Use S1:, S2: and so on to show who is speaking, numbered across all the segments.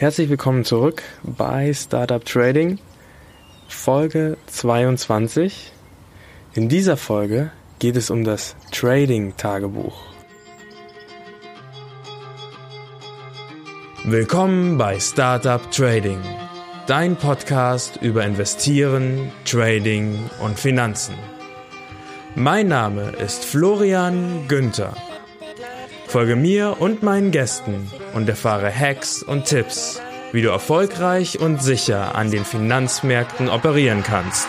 S1: Herzlich willkommen zurück bei Startup Trading, Folge 22. In dieser Folge geht es um das Trading-Tagebuch. Willkommen bei Startup Trading, dein Podcast über Investieren, Trading und Finanzen. Mein Name ist Florian Günther. Folge mir und meinen Gästen und erfahre Hacks und Tipps, wie du erfolgreich und sicher an den Finanzmärkten operieren kannst.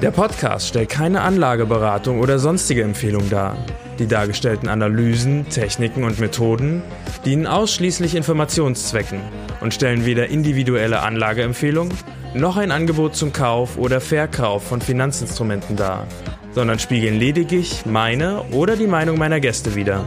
S1: Der Podcast stellt keine Anlageberatung oder sonstige Empfehlung dar. Die dargestellten Analysen, Techniken und Methoden dienen ausschließlich Informationszwecken und stellen weder individuelle Anlageempfehlungen noch ein Angebot zum Kauf oder Verkauf von Finanzinstrumenten dar, sondern spiegeln lediglich meine oder die Meinung meiner Gäste wider.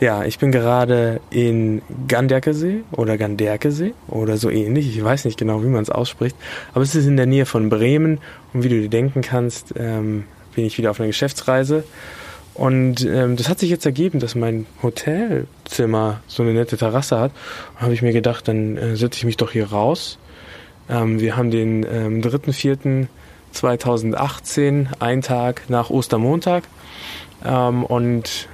S1: Ja, ich bin gerade in Ganderkesee oder Ganderkesee oder so ähnlich. Ich weiß nicht genau, wie man es ausspricht. Aber es ist in der Nähe von Bremen. Und wie du dir denken kannst, ähm, bin ich wieder auf einer Geschäftsreise. Und ähm, das hat sich jetzt ergeben, dass mein Hotelzimmer so eine nette Terrasse hat. Und habe ich mir gedacht, dann äh, setze ich mich doch hier raus. Ähm, wir haben den ähm, 3.4.2018, ein Tag nach Ostermontag. Ähm, und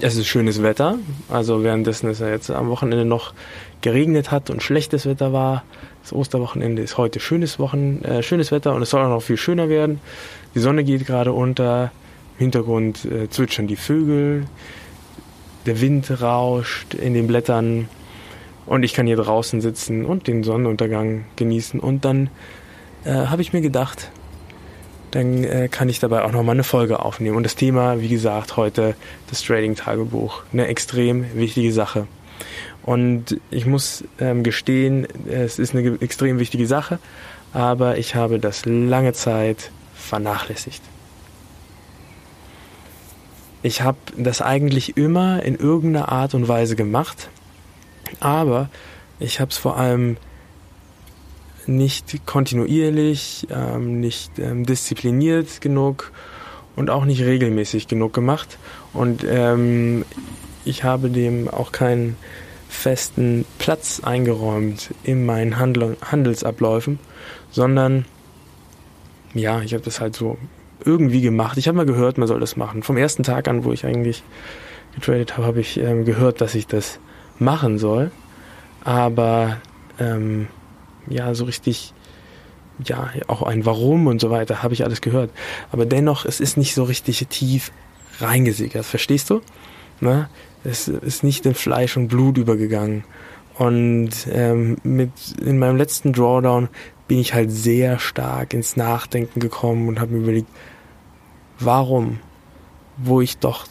S1: es ist schönes Wetter. Also währenddessen es ja jetzt am Wochenende noch geregnet hat und schlechtes Wetter war. Das Osterwochenende ist heute schönes Wochen, äh, schönes Wetter und es soll auch noch viel schöner werden. Die Sonne geht gerade unter, im Hintergrund äh, zwitschern die Vögel, der Wind rauscht in den Blättern und ich kann hier draußen sitzen und den Sonnenuntergang genießen. Und dann äh, habe ich mir gedacht, dann äh, kann ich dabei auch noch mal eine Folge aufnehmen. Und das Thema, wie gesagt, heute das Trading-Tagebuch. Eine extrem wichtige Sache. Und ich muss ähm, gestehen, es ist eine extrem wichtige Sache, aber ich habe das lange Zeit vernachlässigt. Ich habe das eigentlich immer in irgendeiner Art und Weise gemacht, aber ich habe es vor allem nicht kontinuierlich, ähm, nicht ähm, diszipliniert genug und auch nicht regelmäßig genug gemacht. Und ähm, ich habe dem auch keinen festen Platz eingeräumt in meinen Handl Handelsabläufen, sondern ja, ich habe das halt so irgendwie gemacht. Ich habe mal gehört, man soll das machen. Vom ersten Tag an, wo ich eigentlich getradet habe, habe ich ähm, gehört, dass ich das machen soll. Aber ähm, ja, so richtig, ja, auch ein Warum und so weiter, habe ich alles gehört. Aber dennoch, es ist nicht so richtig tief reingesickert. Verstehst du? Na? Es ist nicht in Fleisch und Blut übergegangen. Und ähm, mit in meinem letzten Drawdown bin ich halt sehr stark ins Nachdenken gekommen und habe mir überlegt, warum, wo ich doch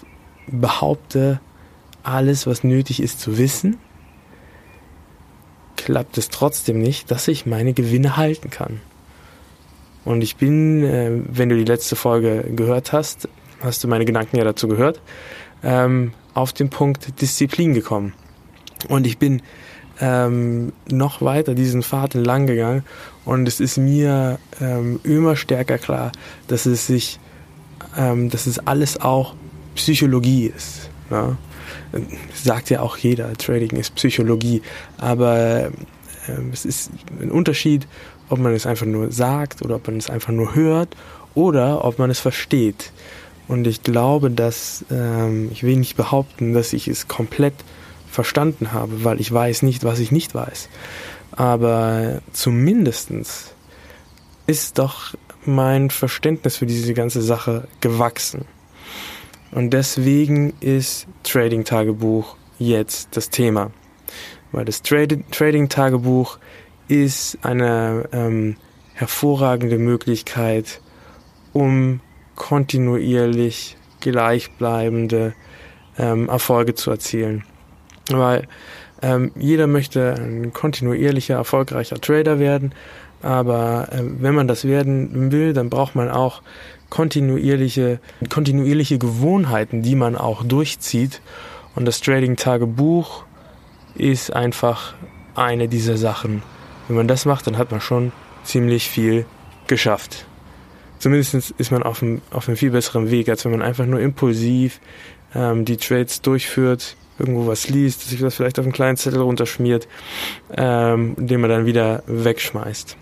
S1: behaupte, alles, was nötig ist zu wissen, klappt es trotzdem nicht, dass ich meine Gewinne halten kann. Und ich bin, äh, wenn du die letzte Folge gehört hast, hast du meine Gedanken ja dazu gehört, ähm, auf den Punkt Disziplin gekommen. Und ich bin ähm, noch weiter diesen Pfad entlang gegangen und es ist mir ähm, immer stärker klar, dass es sich, ähm, dass es alles auch Psychologie ist. Ja? Sagt ja auch jeder, Trading ist Psychologie, aber ähm, es ist ein Unterschied, ob man es einfach nur sagt oder ob man es einfach nur hört oder ob man es versteht. Und ich glaube, dass ähm, ich will nicht behaupten, dass ich es komplett verstanden habe, weil ich weiß nicht, was ich nicht weiß. Aber zumindestens ist doch mein Verständnis für diese ganze Sache gewachsen. Und deswegen ist Trading-Tagebuch jetzt das Thema. Weil das Trading-Tagebuch ist eine ähm, hervorragende Möglichkeit, um kontinuierlich gleichbleibende ähm, Erfolge zu erzielen. Weil ähm, jeder möchte ein kontinuierlicher, erfolgreicher Trader werden, aber äh, wenn man das werden will, dann braucht man auch kontinuierliche, kontinuierliche Gewohnheiten, die man auch durchzieht. Und das Trading-Tagebuch ist einfach eine dieser Sachen. Wenn man das macht, dann hat man schon ziemlich viel geschafft. Zumindest ist man auf einem, auf einem viel besseren Weg, als wenn man einfach nur impulsiv ähm, die Trades durchführt, irgendwo was liest, sich das vielleicht auf einen kleinen Zettel runterschmiert, ähm, den man dann wieder wegschmeißt.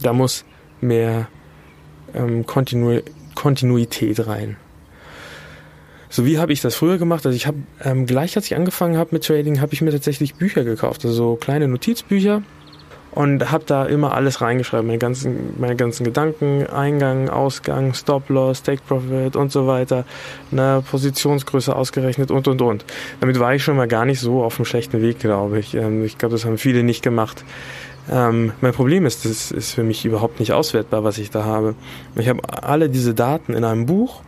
S1: Da muss mehr ähm, Kontinu Kontinuität rein. So wie habe ich das früher gemacht? Also ich habe ähm, gleich als ich angefangen habe mit Trading, habe ich mir tatsächlich Bücher gekauft, also so kleine Notizbücher und habe da immer alles reingeschrieben, meine ganzen, meine ganzen Gedanken, Eingang, Ausgang, Stop-Loss, Take-Profit und so weiter, ne, Positionsgröße ausgerechnet und und und. Damit war ich schon mal gar nicht so auf einem schlechten Weg, glaube ich. Ähm, ich glaube, das haben viele nicht gemacht. Ähm, mein Problem ist, das ist für mich überhaupt nicht auswertbar, was ich da habe. Ich habe alle diese Daten in einem Buch.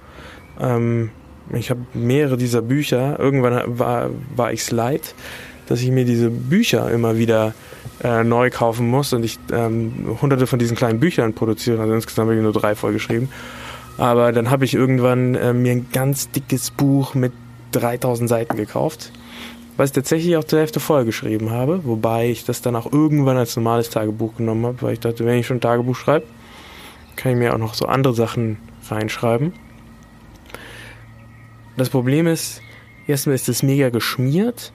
S1: Ähm, ich habe mehrere dieser Bücher. Irgendwann war, war ich es leid, dass ich mir diese Bücher immer wieder äh, neu kaufen muss und ich ähm, hunderte von diesen kleinen Büchern produziere. Also insgesamt habe ich nur drei vollgeschrieben. Aber dann habe ich irgendwann äh, mir ein ganz dickes Buch mit 3000 Seiten gekauft, was ich tatsächlich auch zur Hälfte vollgeschrieben habe, wobei ich das dann auch irgendwann als normales Tagebuch genommen habe, weil ich dachte, wenn ich schon ein Tagebuch schreibe, kann ich mir auch noch so andere Sachen reinschreiben. Das Problem ist, erstmal ist es mega geschmiert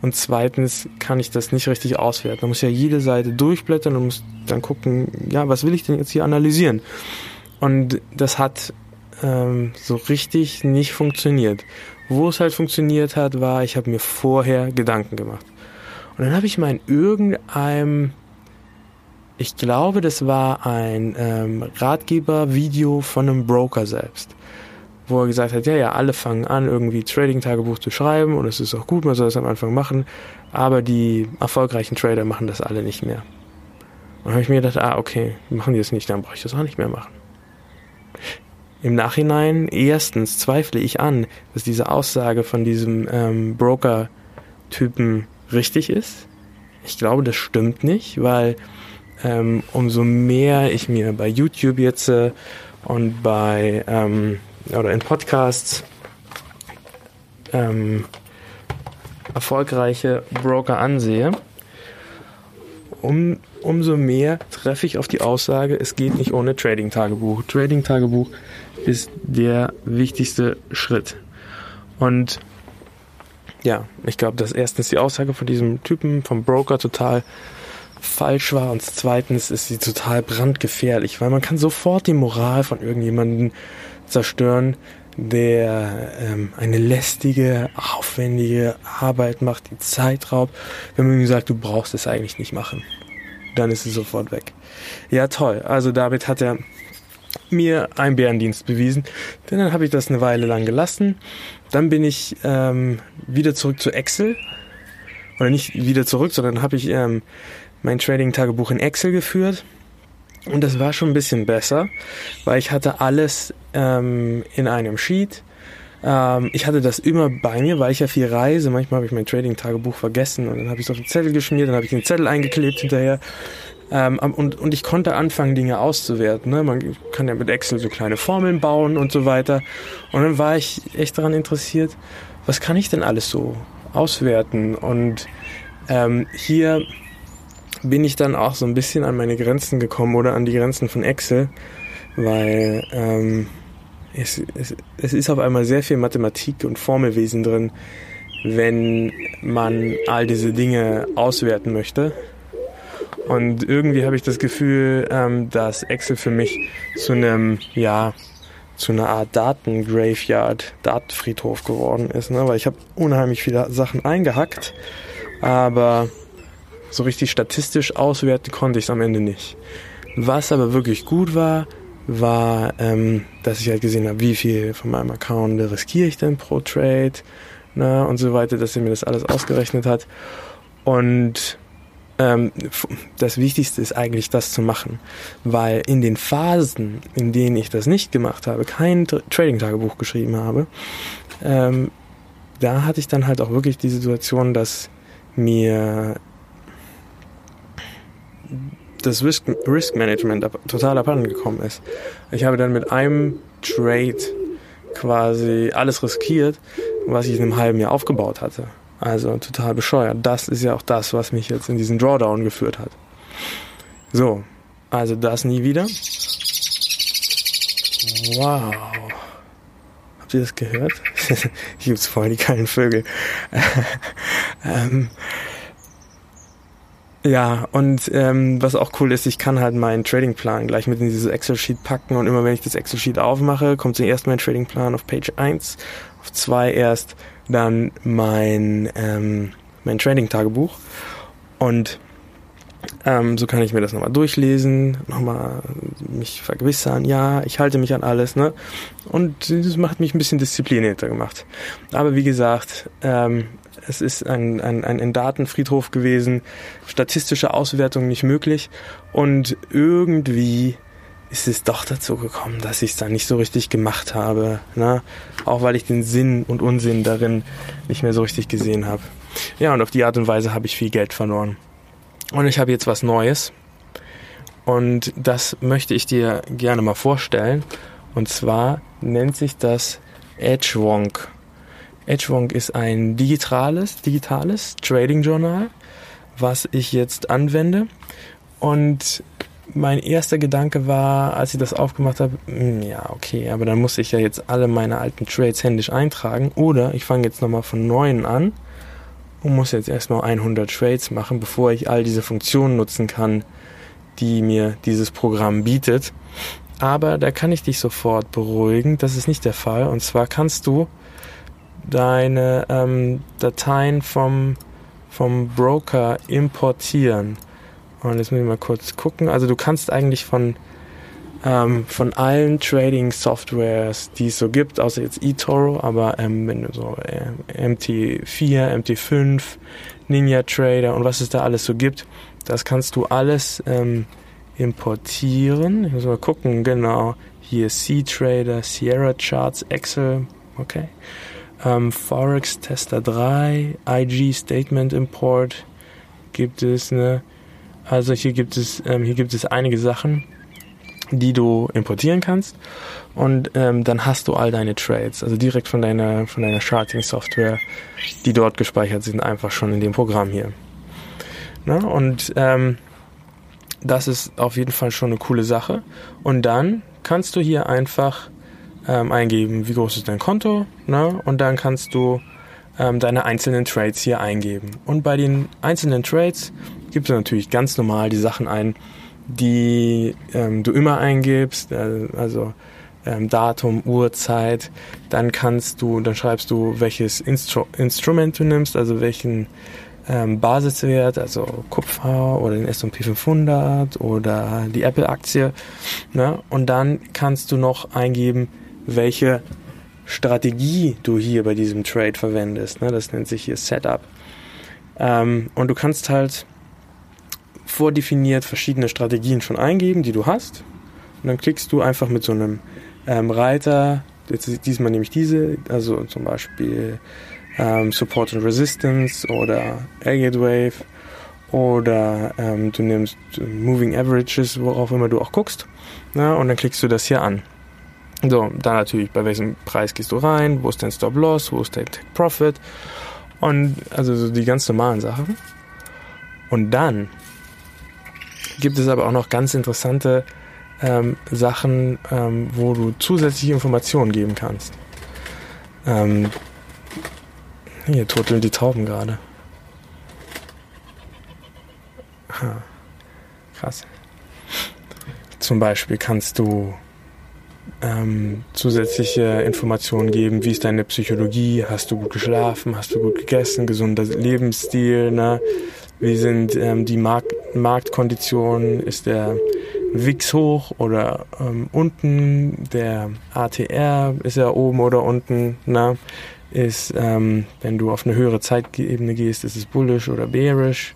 S1: und zweitens kann ich das nicht richtig auswerten. Da muss ja jede Seite durchblättern und muss dann gucken, ja, was will ich denn jetzt hier analysieren? Und das hat ähm, so richtig nicht funktioniert. Wo es halt funktioniert hat, war, ich habe mir vorher Gedanken gemacht. Und dann habe ich mal in irgendeinem, ich glaube, das war ein ähm, Ratgeber-Video von einem Broker selbst wo er gesagt hat, ja, ja, alle fangen an, irgendwie Trading-Tagebuch zu schreiben und es ist auch gut, man soll es am Anfang machen, aber die erfolgreichen Trader machen das alle nicht mehr. Und dann habe ich mir gedacht, ah, okay, machen die das nicht, dann brauche ich das auch nicht mehr machen. Im Nachhinein, erstens zweifle ich an, dass diese Aussage von diesem ähm, Broker-Typen richtig ist. Ich glaube, das stimmt nicht, weil ähm, umso mehr ich mir bei YouTube jetzt äh, und bei ähm, oder in Podcasts ähm, erfolgreiche Broker ansehe, um, umso mehr treffe ich auf die Aussage, es geht nicht ohne Trading-Tagebuch. Trading-Tagebuch ist der wichtigste Schritt. Und ja, ich glaube, dass erstens die Aussage von diesem Typen, vom Broker, total falsch war und zweitens ist sie total brandgefährlich, weil man kann sofort die Moral von irgendjemandem zerstören, der ähm, eine lästige, aufwendige Arbeit macht, die Zeit raubt. Wenn man ihm sagt, du brauchst es eigentlich nicht machen, dann ist es sofort weg. Ja, toll. Also damit hat er mir einen Bärendienst bewiesen, denn dann habe ich das eine Weile lang gelassen. Dann bin ich ähm, wieder zurück zu Excel. Oder nicht wieder zurück, sondern habe ich ähm, mein Trading-Tagebuch in Excel geführt und das war schon ein bisschen besser, weil ich hatte alles ähm, in einem Sheet. Ähm, ich hatte das immer bei mir, weil ich ja viel reise. Manchmal habe ich mein Trading-Tagebuch vergessen und dann habe ich es auf den Zettel geschmiert, dann habe ich den Zettel eingeklebt hinterher. Ähm, und, und ich konnte anfangen, Dinge auszuwerten. Ne? Man kann ja mit Excel so kleine Formeln bauen und so weiter. Und dann war ich echt daran interessiert, was kann ich denn alles so auswerten? Und ähm, hier bin ich dann auch so ein bisschen an meine Grenzen gekommen oder an die Grenzen von Excel, weil ähm, es, es, es ist auf einmal sehr viel Mathematik und Formelwesen drin, wenn man all diese Dinge auswerten möchte. Und irgendwie habe ich das Gefühl, ähm, dass Excel für mich zu einem, ja, zu einer Art Datengraveyard, Datenfriedhof geworden ist, ne? weil ich habe unheimlich viele Sachen eingehackt, aber so richtig statistisch auswerten konnte ich es am Ende nicht. Was aber wirklich gut war, war, ähm, dass ich halt gesehen habe, wie viel von meinem Account riskiere ich denn pro Trade ne, und so weiter, dass er mir das alles ausgerechnet hat. Und ähm, das Wichtigste ist eigentlich das zu machen, weil in den Phasen, in denen ich das nicht gemacht habe, kein Trading-Tagebuch geschrieben habe, ähm, da hatte ich dann halt auch wirklich die Situation, dass mir das Risk, Risk Management total abhanden gekommen ist. Ich habe dann mit einem Trade quasi alles riskiert, was ich in einem halben Jahr aufgebaut hatte. Also total bescheuert. Das ist ja auch das, was mich jetzt in diesen Drawdown geführt hat. So, also das nie wieder. Wow. Habt ihr das gehört? Hier gibt's voll die geilen Vögel. ähm, ja, und ähm, was auch cool ist, ich kann halt meinen Tradingplan gleich mit in dieses Excel-Sheet packen und immer wenn ich das Excel-Sheet aufmache, kommt zuerst mein Tradingplan auf Page 1, auf 2 erst dann mein, ähm, mein Trading-Tagebuch und ähm, so kann ich mir das nochmal durchlesen, nochmal mich vergewissern, ja, ich halte mich an alles, ne? Und das macht mich ein bisschen disziplinierter gemacht. Aber wie gesagt, ähm, es ist ein, ein, ein Datenfriedhof gewesen, statistische Auswertung nicht möglich und irgendwie ist es doch dazu gekommen, dass ich es dann nicht so richtig gemacht habe. Ne? Auch weil ich den Sinn und Unsinn darin nicht mehr so richtig gesehen habe. Ja, und auf die Art und Weise habe ich viel Geld verloren. Und ich habe jetzt was Neues. Und das möchte ich dir gerne mal vorstellen. Und zwar nennt sich das Edgewonk. Edgewonk ist ein digitales, digitales Trading Journal, was ich jetzt anwende. Und mein erster Gedanke war, als ich das aufgemacht habe, hm, ja, okay, aber dann muss ich ja jetzt alle meine alten Trades händisch eintragen. Oder ich fange jetzt nochmal von neuem an und muss jetzt erstmal 100 Trades machen, bevor ich all diese Funktionen nutzen kann, die mir dieses Programm bietet. Aber da kann ich dich sofort beruhigen, das ist nicht der Fall. Und zwar kannst du deine ähm, Dateien vom, vom Broker importieren. Und jetzt muss ich mal kurz gucken. Also du kannst eigentlich von ähm, von allen Trading-Softwares, die es so gibt, außer jetzt eToro, aber ähm, wenn du so äh, MT4, MT5, Ninja Trader und was es da alles so gibt, das kannst du alles ähm, importieren. Ich muss mal gucken, genau. Hier C-Trader, Sierra Charts, Excel, okay. Ähm, Forex Tester 3, IG Statement Import gibt es, ne? Also hier gibt es, ähm, hier gibt es einige Sachen die du importieren kannst und ähm, dann hast du all deine Trades, also direkt von deiner von deiner Charting Software, die dort gespeichert sind, einfach schon in dem Programm hier. Na, und ähm, das ist auf jeden Fall schon eine coole Sache. Und dann kannst du hier einfach ähm, eingeben, wie groß ist dein Konto, ne? und dann kannst du ähm, deine einzelnen Trades hier eingeben. Und bei den einzelnen Trades gibst du natürlich ganz normal die Sachen ein, die ähm, du immer eingibst, äh, also ähm, Datum, Uhrzeit, dann kannst du, dann schreibst du, welches Instru Instrument du nimmst, also welchen ähm, Basiswert, also Kupfer oder den S&P 500 oder die Apple-Aktie, ne? und dann kannst du noch eingeben, welche Strategie du hier bei diesem Trade verwendest, ne? das nennt sich hier Setup. Ähm, und du kannst halt vordefiniert verschiedene Strategien schon eingeben, die du hast. Und dann klickst du einfach mit so einem ähm, Reiter, jetzt diesmal nehme ich diese, also zum Beispiel ähm, Support and Resistance oder Elliott Wave oder ähm, du nimmst Moving Averages, worauf immer du auch guckst. Na, und dann klickst du das hier an. So, dann natürlich, bei welchem Preis gehst du rein, wo ist dein Stop Loss, wo ist dein Take Profit und also so die ganz normalen Sachen. Und dann gibt es aber auch noch ganz interessante ähm, Sachen, ähm, wo du zusätzliche Informationen geben kannst. Ähm, hier turteln die Tauben gerade. Krass. Zum Beispiel kannst du ähm, zusätzliche Informationen geben, wie ist deine Psychologie, hast du gut geschlafen, hast du gut gegessen, gesunder Lebensstil, ne? Wie sind ähm, die Markt Marktkonditionen? Ist der WIX hoch oder ähm, unten? Der ATR ist er oben oder unten? Na? Ist, ähm, wenn du auf eine höhere Zeitebene gehst, ist es bullish oder bearish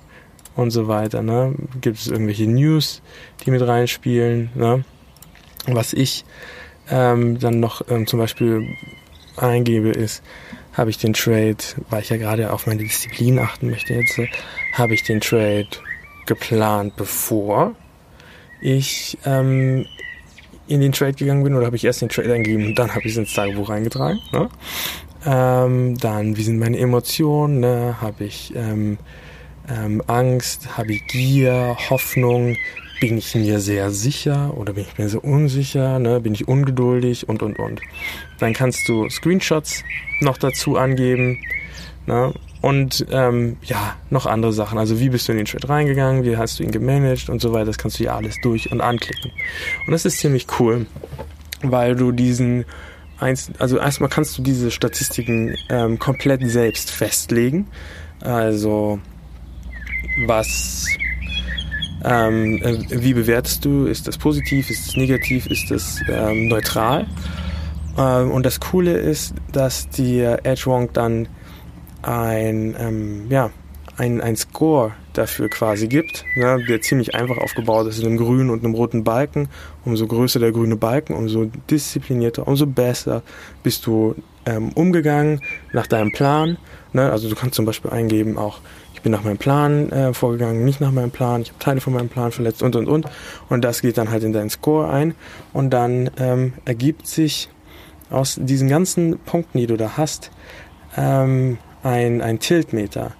S1: und so weiter. Ne? Gibt es irgendwelche News, die mit reinspielen? Ne? Was ich ähm, dann noch ähm, zum Beispiel eingebe, ist, habe ich den Trade, weil ich ja gerade auf meine Disziplin achten möchte jetzt, habe ich den Trade geplant, bevor ich ähm, in den Trade gegangen bin oder habe ich erst den Trade eingegeben und dann habe ich es ins Tagebuch reingetragen. Ne? Ähm, dann, wie sind meine Emotionen? Ne? Habe ich ähm, ähm, Angst? Habe ich Gier? Hoffnung? Bin ich mir sehr sicher oder bin ich mir so unsicher? Ne? Bin ich ungeduldig? Und, und, und. Dann kannst du Screenshots noch dazu angeben. Ne? Und ähm, ja, noch andere Sachen. Also wie bist du in den Trade reingegangen, wie hast du ihn gemanagt und so weiter. Das kannst du ja alles durch und anklicken. Und das ist ziemlich cool, weil du diesen also erstmal kannst du diese Statistiken ähm, komplett selbst festlegen. Also was ähm, äh, wie bewertest du? Ist das positiv? Ist das negativ? Ist das ähm, neutral? Ähm, und das Coole ist, dass dir EdgeWonk dann ein, ähm, ja, ein, ein Score dafür quasi gibt, ne, der ziemlich einfach aufgebaut ist in einem grünen und einem roten Balken. Umso größer der grüne Balken, umso disziplinierter, umso besser bist du ähm, umgegangen nach deinem Plan. Ne? Also du kannst zum Beispiel eingeben auch, ich bin nach meinem Plan äh, vorgegangen, nicht nach meinem Plan, ich habe Teile von meinem Plan verletzt und und und. Und das geht dann halt in deinen Score ein und dann ähm, ergibt sich aus diesen ganzen Punkten, die du da hast, ähm, ein, ein Tiltmeter,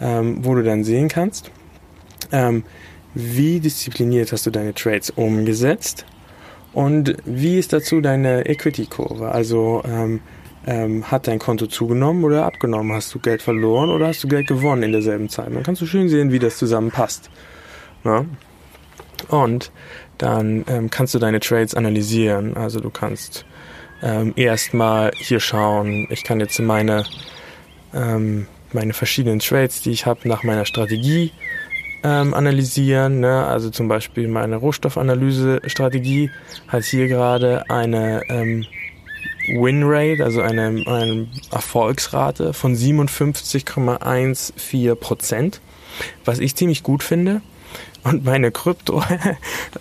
S1: ähm, wo du dann sehen kannst, ähm, wie diszipliniert hast du deine Trades umgesetzt und wie ist dazu deine Equity-Kurve. Also ähm, ähm, hat dein Konto zugenommen oder abgenommen? Hast du Geld verloren oder hast du Geld gewonnen in derselben Zeit? Dann kannst du schön sehen, wie das zusammenpasst. Ja? Und dann ähm, kannst du deine Trades analysieren. Also du kannst ähm, erstmal hier schauen, ich kann jetzt meine ähm, meine verschiedenen Trades, die ich habe, nach meiner Strategie ähm, analysieren. Ne? Also zum Beispiel meine Rohstoffanalyse-Strategie hat hier gerade eine ähm, Winrate, also eine, eine Erfolgsrate von 57,14 Prozent, was ich ziemlich gut finde. Und meine Krypto,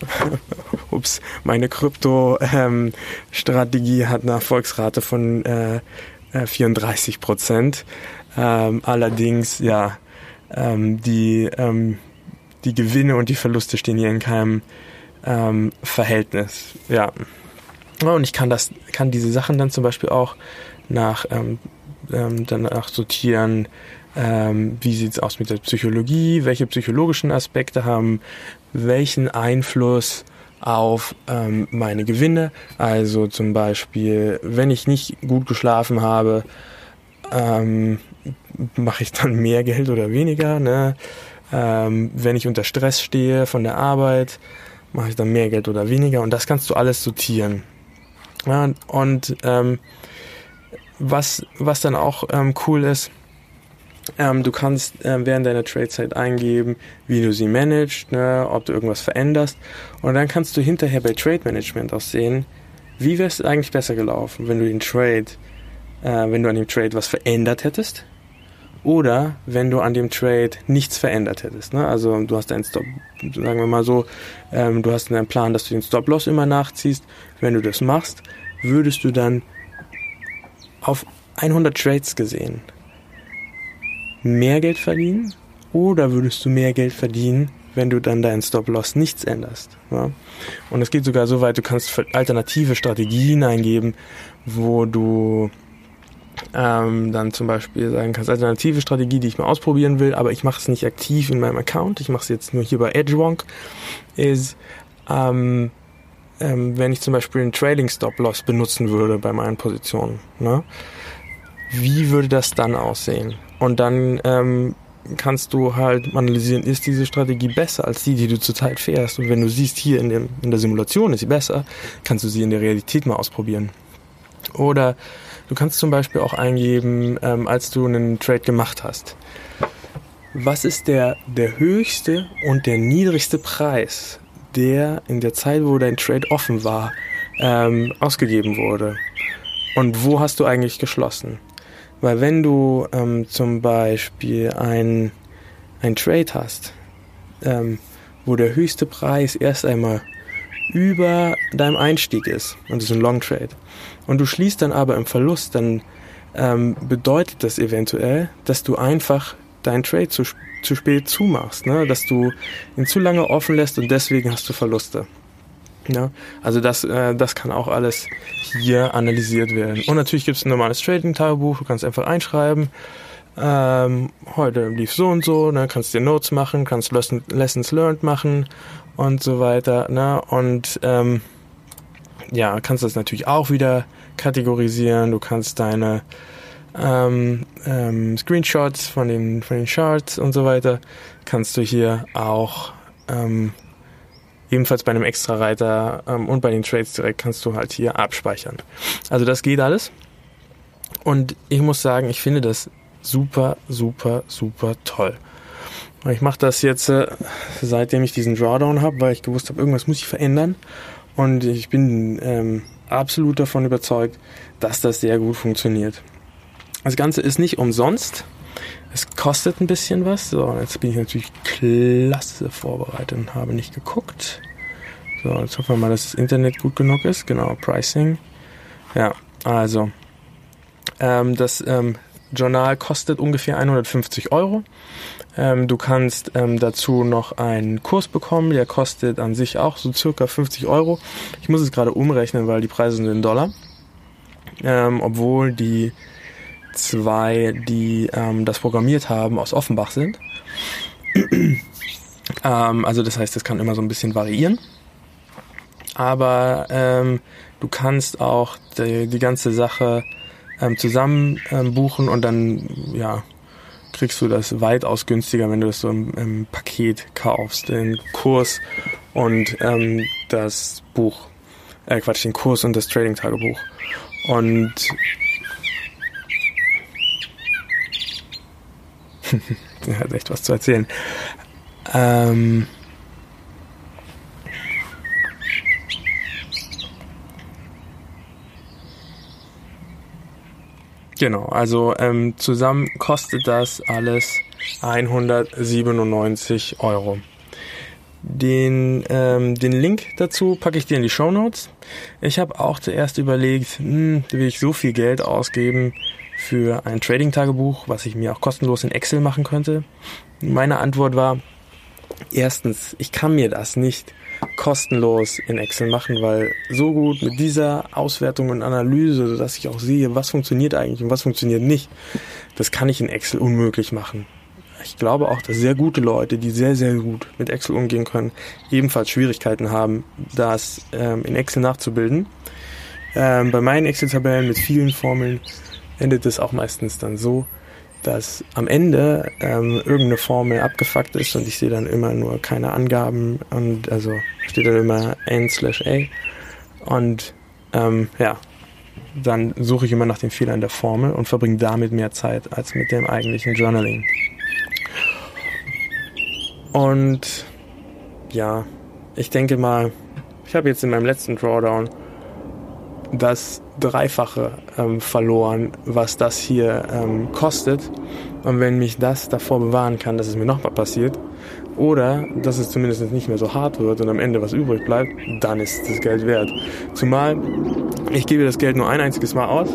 S1: ups, meine Krypto-Strategie ähm, hat eine Erfolgsrate von äh, 34 äh, Prozent. Ähm, allerdings, ja, ähm, die, ähm, die Gewinne und die Verluste stehen hier in keinem ähm, Verhältnis. Ja. Und ich kann das, kann diese Sachen dann zum Beispiel auch nach ähm, ähm, danach sortieren, ähm, wie sieht's aus mit der Psychologie, welche psychologischen Aspekte haben welchen Einfluss auf ähm, meine Gewinne. Also zum Beispiel, wenn ich nicht gut geschlafen habe, ähm, mache ich dann mehr Geld oder weniger. Ne? Ähm, wenn ich unter Stress stehe von der Arbeit, mache ich dann mehr Geld oder weniger. Und das kannst du alles sortieren. Ja, und ähm, was, was dann auch ähm, cool ist, ähm, du kannst äh, während deiner Trade-Zeit eingeben, wie du sie managst, ne, ob du irgendwas veränderst. Und dann kannst du hinterher bei Trade Management auch sehen, wie wäre es eigentlich besser gelaufen, wenn du den Trade, äh, wenn du an dem Trade was verändert hättest oder wenn du an dem Trade nichts verändert hättest. Ne? Also du hast einen Stop, sagen wir mal so, ähm, du hast einen Plan, dass du den Stop-Loss immer nachziehst. Wenn du das machst, würdest du dann auf 100 Trades gesehen mehr Geld verdienen oder würdest du mehr Geld verdienen, wenn du dann deinen Stop-Loss nichts änderst. Ja? Und es geht sogar so weit, du kannst alternative Strategien eingeben, wo du ähm, dann zum Beispiel sagen kannst, alternative Strategie, die ich mal ausprobieren will, aber ich mache es nicht aktiv in meinem Account, ich mache es jetzt nur hier bei EdgeWonk, ist, ähm, ähm, wenn ich zum Beispiel einen Trading Stop-Loss benutzen würde bei meinen Positionen. Ne? Wie würde das dann aussehen? Und dann ähm, kannst du halt analysieren, ist diese Strategie besser als die, die du zurzeit fährst. Und wenn du siehst, hier in, dem, in der Simulation ist sie besser, kannst du sie in der Realität mal ausprobieren. Oder du kannst zum Beispiel auch eingeben, ähm, als du einen Trade gemacht hast. Was ist der, der höchste und der niedrigste Preis, der in der Zeit, wo dein Trade offen war, ähm, ausgegeben wurde? Und wo hast du eigentlich geschlossen? Weil wenn du ähm, zum Beispiel ein, ein Trade hast, ähm, wo der höchste Preis erst einmal über deinem Einstieg ist, und das ist ein Long Trade, und du schließt dann aber im Verlust, dann ähm, bedeutet das eventuell, dass du einfach deinen Trade zu, zu spät zumachst, ne? dass du ihn zu lange offen lässt und deswegen hast du Verluste. Ja, also das, äh, das kann auch alles hier analysiert werden. Und natürlich gibt es ein normales Trading-Tagebuch, du kannst einfach einschreiben, ähm, heute lief so und so, ne, kannst dir Notes machen, kannst Lessons learned machen und so weiter. Ne, und ähm, ja, kannst das natürlich auch wieder kategorisieren. Du kannst deine ähm, ähm, Screenshots von den, von den Charts und so weiter, kannst du hier auch ähm, ebenfalls bei einem Extra-Reiter ähm, und bei den Trades direkt kannst du halt hier abspeichern. Also das geht alles. Und ich muss sagen, ich finde das super, super, super toll. Ich mache das jetzt äh, seitdem ich diesen Drawdown habe, weil ich gewusst habe, irgendwas muss ich verändern. Und ich bin ähm, absolut davon überzeugt, dass das sehr gut funktioniert. Das Ganze ist nicht umsonst. Es kostet ein bisschen was. So, jetzt bin ich natürlich klasse vorbereitet und habe nicht geguckt. So, jetzt hoffen wir mal, dass das Internet gut genug ist. Genau, Pricing. Ja, also ähm, das ähm, Journal kostet ungefähr 150 Euro. Ähm, du kannst ähm, dazu noch einen Kurs bekommen, der kostet an sich auch so circa 50 Euro. Ich muss es gerade umrechnen, weil die Preise sind in Dollar. Ähm, obwohl die zwei, die ähm, das programmiert haben, aus Offenbach sind. ähm, also das heißt, das kann immer so ein bisschen variieren. Aber ähm, du kannst auch die, die ganze Sache zusammen buchen und dann ja kriegst du das weitaus günstiger, wenn du das so im, im Paket kaufst, den Kurs und ähm, das Buch. Äh, Quatsch, den Kurs und das Trading-Tagebuch. Und er hat echt was zu erzählen. Ähm, Genau, also ähm, zusammen kostet das alles 197 Euro. Den, ähm, den Link dazu packe ich dir in die Show Notes. Ich habe auch zuerst überlegt, hm, will ich so viel Geld ausgeben für ein Trading-Tagebuch, was ich mir auch kostenlos in Excel machen könnte. Meine Antwort war, erstens, ich kann mir das nicht kostenlos in Excel machen, weil so gut mit dieser Auswertung und Analyse, dass ich auch sehe, was funktioniert eigentlich und was funktioniert nicht, das kann ich in Excel unmöglich machen. Ich glaube auch, dass sehr gute Leute, die sehr, sehr gut mit Excel umgehen können, ebenfalls Schwierigkeiten haben, das ähm, in Excel nachzubilden. Ähm, bei meinen Excel-Tabellen mit vielen Formeln endet es auch meistens dann so, dass am Ende ähm, irgendeine Formel abgefuckt ist und ich sehe dann immer nur keine Angaben und also steht dann immer n slash a und ähm, ja, dann suche ich immer nach den Fehlern der Formel und verbringe damit mehr Zeit als mit dem eigentlichen Journaling. Und ja, ich denke mal, ich habe jetzt in meinem letzten Drawdown das Dreifache ähm, verloren, was das hier ähm, kostet. Und wenn mich das davor bewahren kann, dass es mir nochmal passiert, oder dass es zumindest nicht mehr so hart wird und am Ende was übrig bleibt, dann ist das Geld wert. Zumal ich gebe das Geld nur ein einziges Mal aus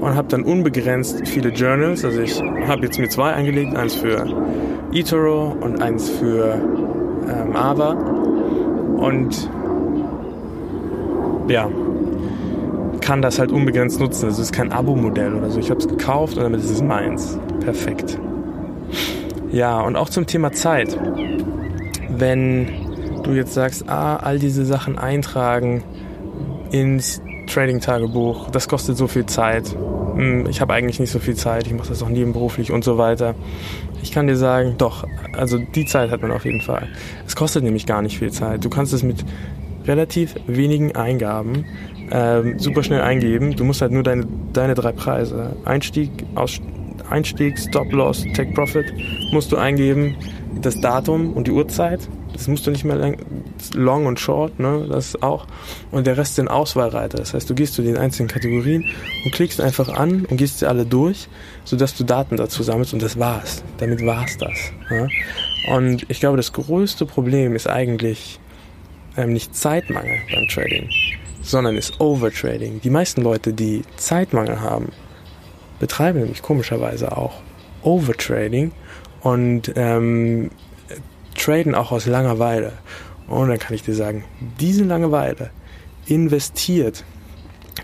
S1: und habe dann unbegrenzt viele Journals. Also ich habe jetzt mir zwei eingelegt, eins für eToro und eins für ähm, Ava. Und ja, kann das halt unbegrenzt nutzen. Das ist kein Abo-Modell oder so. Ich habe es gekauft und damit ist es meins. Perfekt. Ja, und auch zum Thema Zeit. Wenn du jetzt sagst, ah, all diese Sachen eintragen ins Trading-Tagebuch, das kostet so viel Zeit. Hm, ich habe eigentlich nicht so viel Zeit, ich mache das auch nebenberuflich und so weiter. Ich kann dir sagen, doch, also die Zeit hat man auf jeden Fall. Es kostet nämlich gar nicht viel Zeit. Du kannst es mit relativ wenigen Eingaben ähm, super schnell eingeben. Du musst halt nur deine, deine drei Preise, Einstieg, Aus, Einstieg, Stop Loss, Take Profit, musst du eingeben, das Datum und die Uhrzeit. Das musst du nicht mehr lang, long und short, ne, das auch. Und der Rest sind Auswahlreiter. Das heißt, du gehst zu den einzelnen Kategorien und klickst einfach an und gehst sie alle durch, sodass du Daten dazu sammelst und das war's. Damit war's das. Ja? Und ich glaube, das größte Problem ist eigentlich ähm, nicht Zeitmangel beim Trading, sondern ist Overtrading. Die meisten Leute, die Zeitmangel haben, betreiben nämlich komischerweise auch Overtrading und ähm, traden auch aus Langeweile. Und dann kann ich dir sagen, diese Langeweile investiert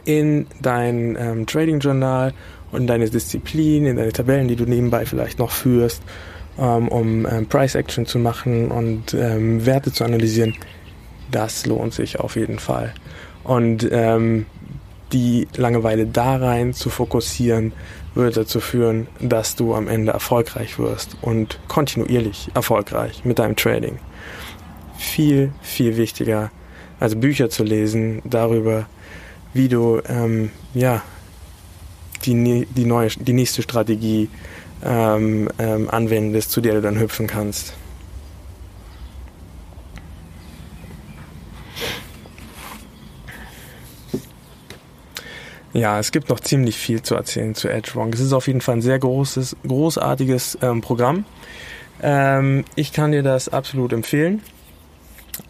S1: in dein ähm, Trading-Journal und deine Disziplin, in deine Tabellen, die du nebenbei vielleicht noch führst, ähm, um ähm, Price Action zu machen und ähm, Werte zu analysieren, das lohnt sich auf jeden Fall. Und ähm, die Langeweile da rein zu fokussieren, wird dazu führen, dass du am Ende erfolgreich wirst und kontinuierlich erfolgreich mit deinem Trading. Viel, viel wichtiger, also Bücher zu lesen darüber, wie du ähm, ja die, die neue, die nächste Strategie ähm, ähm, anwendest, zu der du dann hüpfen kannst. Ja, es gibt noch ziemlich viel zu erzählen zu EdgeWrong. Es ist auf jeden Fall ein sehr großes, großartiges ähm, Programm. Ähm, ich kann dir das absolut empfehlen.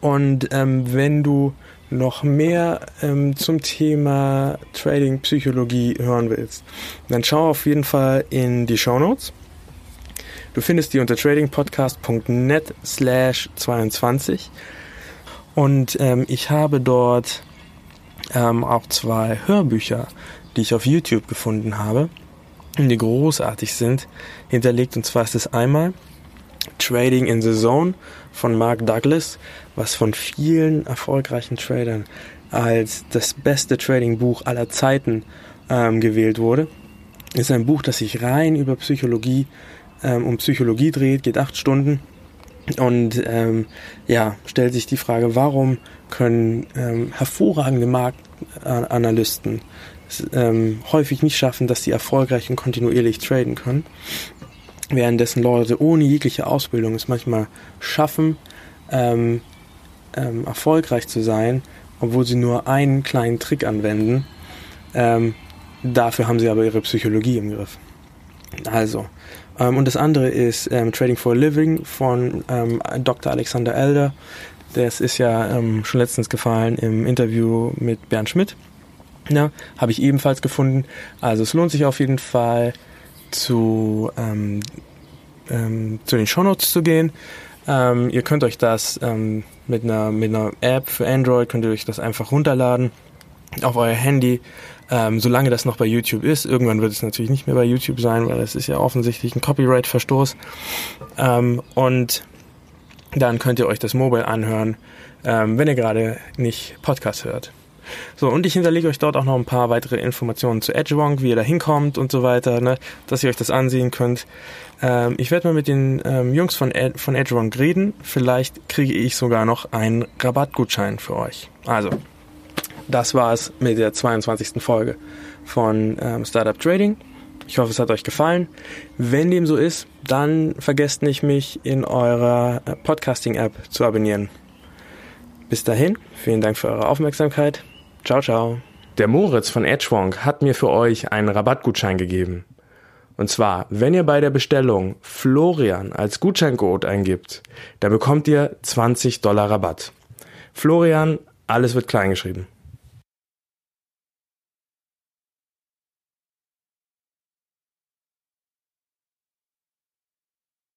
S1: Und ähm, wenn du noch mehr ähm, zum Thema Trading Psychologie hören willst, dann schau auf jeden Fall in die Show Notes. Du findest die unter tradingpodcast.net slash 22 und ähm, ich habe dort ähm, auch zwei Hörbücher, die ich auf YouTube gefunden habe, die großartig sind, hinterlegt. Und zwar ist es einmal Trading in the Zone von Mark Douglas, was von vielen erfolgreichen Tradern als das beste Trading-Buch aller Zeiten ähm, gewählt wurde. Ist ein Buch, das sich rein über Psychologie ähm, um Psychologie dreht, geht acht Stunden und ähm, ja stellt sich die Frage, warum können ähm, hervorragende Marktanalysten ähm, häufig nicht schaffen, dass sie erfolgreich und kontinuierlich traden können, währenddessen Leute ohne jegliche Ausbildung es manchmal schaffen, ähm, ähm, erfolgreich zu sein, obwohl sie nur einen kleinen Trick anwenden. Ähm, dafür haben sie aber ihre Psychologie im Griff. Also, ähm, und das andere ist ähm, Trading for a Living von ähm, Dr. Alexander Elder. Das ist ja ähm, schon letztens gefallen im Interview mit Bernd Schmidt. Ja, habe ich ebenfalls gefunden. Also es lohnt sich auf jeden Fall zu, ähm, ähm, zu den Shownotes zu gehen. Ähm, ihr könnt euch das ähm, mit, einer, mit einer App für Android, könnt ihr euch das einfach runterladen auf euer Handy, ähm, solange das noch bei YouTube ist. Irgendwann wird es natürlich nicht mehr bei YouTube sein, weil es ist ja offensichtlich ein Copyright-Verstoß. Ähm, und dann könnt ihr euch das Mobile anhören, ähm, wenn ihr gerade nicht Podcast hört. So, und ich hinterlege euch dort auch noch ein paar weitere Informationen zu Edgewonk, wie ihr da hinkommt und so weiter, ne, dass ihr euch das ansehen könnt. Ähm, ich werde mal mit den ähm, Jungs von, Ed, von Edgewonk reden. Vielleicht kriege ich sogar noch einen Rabattgutschein für euch. Also, das war's mit der 22. Folge von ähm, Startup Trading. Ich hoffe, es hat euch gefallen. Wenn dem so ist, dann vergesst nicht, mich in eurer äh, Podcasting-App zu abonnieren. Bis dahin, vielen Dank für eure Aufmerksamkeit. Ciao, ciao.
S2: Der Moritz von Edgewonk hat mir für euch einen Rabattgutschein gegeben. Und zwar, wenn ihr bei der Bestellung Florian als Gutscheincode eingibt, dann bekommt ihr 20 Dollar Rabatt. Florian, alles wird kleingeschrieben.